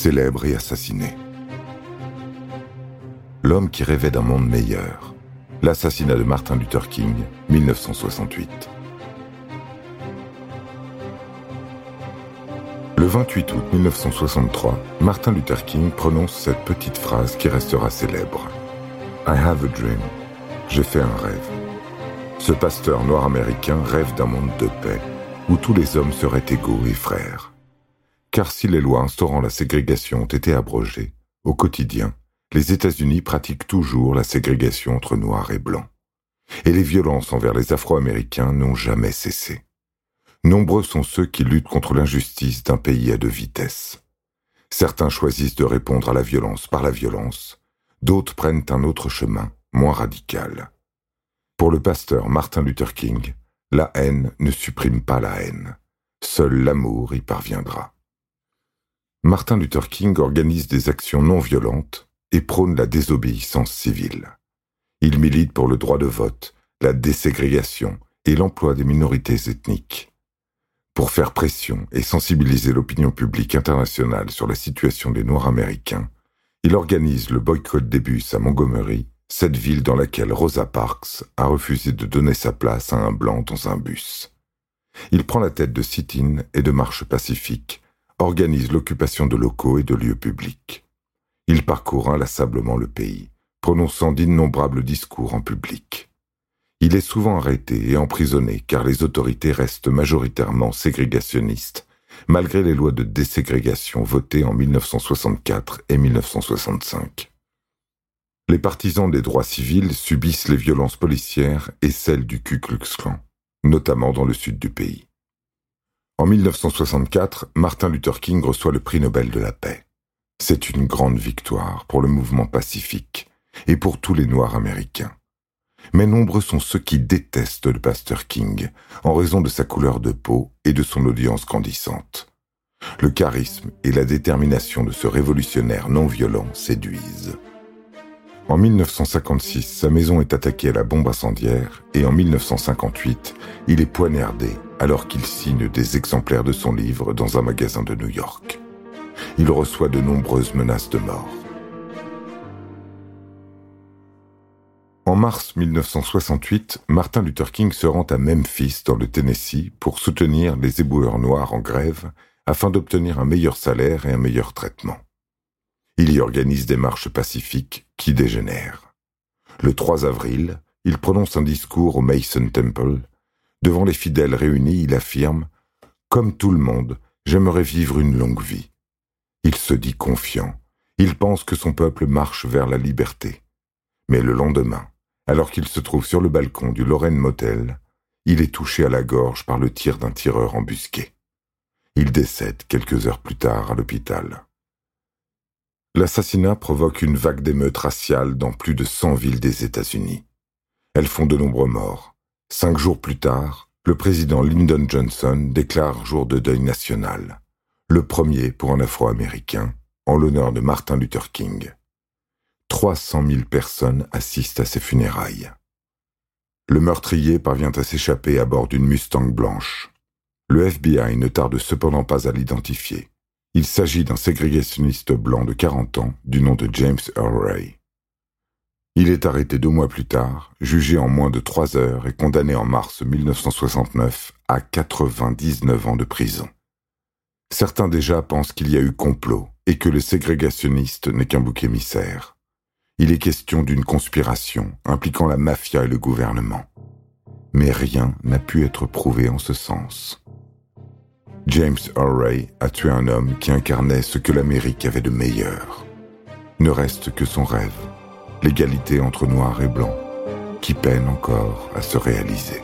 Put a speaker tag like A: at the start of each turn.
A: célèbre et assassiné. L'homme qui rêvait d'un monde meilleur. L'assassinat de Martin Luther King, 1968. Le 28 août 1963, Martin Luther King prononce cette petite phrase qui restera célèbre. I have a dream. J'ai fait un rêve. Ce pasteur noir américain rêve d'un monde de paix, où tous les hommes seraient égaux et frères. Car si les lois instaurant la ségrégation ont été abrogées, au quotidien, les États-Unis pratiquent toujours la ségrégation entre noirs et blancs. Et les violences envers les Afro-Américains n'ont jamais cessé. Nombreux sont ceux qui luttent contre l'injustice d'un pays à deux vitesses. Certains choisissent de répondre à la violence par la violence, d'autres prennent un autre chemin, moins radical. Pour le pasteur Martin Luther King, la haine ne supprime pas la haine. Seul l'amour y parviendra. Martin Luther King organise des actions non violentes et prône la désobéissance civile. Il milite pour le droit de vote, la déségrégation et l'emploi des minorités ethniques. Pour faire pression et sensibiliser l'opinion publique internationale sur la situation des Noirs américains, il organise le boycott des bus à Montgomery, cette ville dans laquelle Rosa Parks a refusé de donner sa place à un blanc dans un bus. Il prend la tête de sit-in et de marches pacifiques, organise l'occupation de locaux et de lieux publics. Il parcourt inlassablement le pays, prononçant d'innombrables discours en public. Il est souvent arrêté et emprisonné car les autorités restent majoritairement ségrégationnistes malgré les lois de déségrégation votées en 1964 et 1965. Les partisans des droits civils subissent les violences policières et celles du Ku Klux Klan, notamment dans le sud du pays. En 1964, Martin Luther King reçoit le prix Nobel de la paix. C'est une grande victoire pour le mouvement pacifique et pour tous les Noirs américains. Mais nombreux sont ceux qui détestent le pasteur King en raison de sa couleur de peau et de son audience grandissante. Le charisme et la détermination de ce révolutionnaire non violent séduisent. En 1956, sa maison est attaquée à la bombe incendiaire et en 1958, il est poignardé alors qu'il signe des exemplaires de son livre dans un magasin de New York. Il reçoit de nombreuses menaces de mort. En mars 1968, Martin Luther King se rend à Memphis, dans le Tennessee, pour soutenir les éboueurs noirs en grève afin d'obtenir un meilleur salaire et un meilleur traitement. Il y organise des marches pacifiques qui dégénèrent. Le 3 avril, il prononce un discours au Mason Temple. Devant les fidèles réunis, il affirme Comme tout le monde, j'aimerais vivre une longue vie. Il se dit confiant. Il pense que son peuple marche vers la liberté. Mais le lendemain, alors qu'il se trouve sur le balcon du Lorraine Motel, il est touché à la gorge par le tir d'un tireur embusqué. Il décède quelques heures plus tard à l'hôpital. L'assassinat provoque une vague d'émeutes raciales dans plus de 100 villes des États-Unis. Elles font de nombreux morts. Cinq jours plus tard, le président Lyndon Johnson déclare jour de deuil national, le premier pour un Afro-Américain, en l'honneur de Martin Luther King. 300 000 personnes assistent à ses funérailles. Le meurtrier parvient à s'échapper à bord d'une Mustang blanche. Le FBI ne tarde cependant pas à l'identifier. Il s'agit d'un ségrégationniste blanc de 40 ans du nom de James Earl Ray. Il est arrêté deux mois plus tard, jugé en moins de trois heures et condamné en mars 1969 à 99 ans de prison. Certains déjà pensent qu'il y a eu complot et que le ségrégationniste n'est qu'un bouc émissaire. Il est question d'une conspiration impliquant la mafia et le gouvernement. Mais rien n'a pu être prouvé en ce sens. James Ray a tué un homme qui incarnait ce que l'Amérique avait de meilleur. Ne reste que son rêve, l'égalité entre noirs et blancs, qui peine encore à se réaliser.